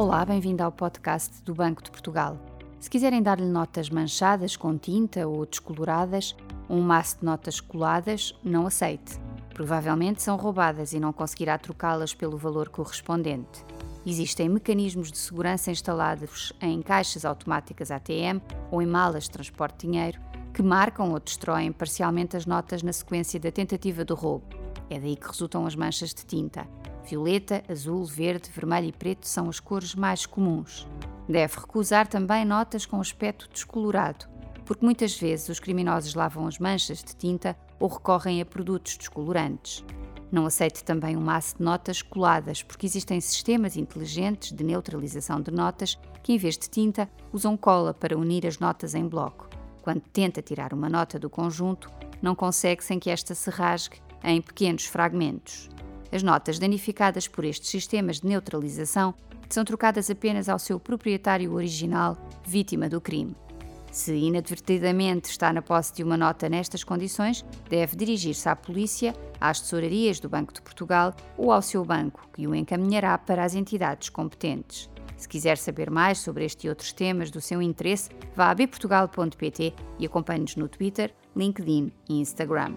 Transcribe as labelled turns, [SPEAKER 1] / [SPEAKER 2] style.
[SPEAKER 1] Olá, bem-vindo ao podcast do Banco de Portugal. Se quiserem dar-lhe notas manchadas com tinta ou descoloradas, um maço de notas coladas, não aceite. Provavelmente são roubadas e não conseguirá trocá-las pelo valor correspondente. Existem mecanismos de segurança instalados em caixas automáticas ATM ou em malas de transporte de dinheiro que marcam ou destroem parcialmente as notas na sequência da tentativa de roubo. É daí que resultam as manchas de tinta. Violeta, azul, verde, vermelho e preto são as cores mais comuns. Deve recusar também notas com aspecto descolorado, porque muitas vezes os criminosos lavam as manchas de tinta ou recorrem a produtos descolorantes. Não aceite também um maço de notas coladas, porque existem sistemas inteligentes de neutralização de notas que, em vez de tinta, usam cola para unir as notas em bloco. Quando tenta tirar uma nota do conjunto, não consegue sem que esta se rasgue em pequenos fragmentos. As notas danificadas por estes sistemas de neutralização são trocadas apenas ao seu proprietário original, vítima do crime. Se inadvertidamente está na posse de uma nota nestas condições, deve dirigir-se à polícia, às tesourarias do Banco de Portugal ou ao seu banco, que o encaminhará para as entidades competentes. Se quiser saber mais sobre este e outros temas do seu interesse, vá a bportugal.pt e acompanhe-nos no Twitter, LinkedIn e Instagram.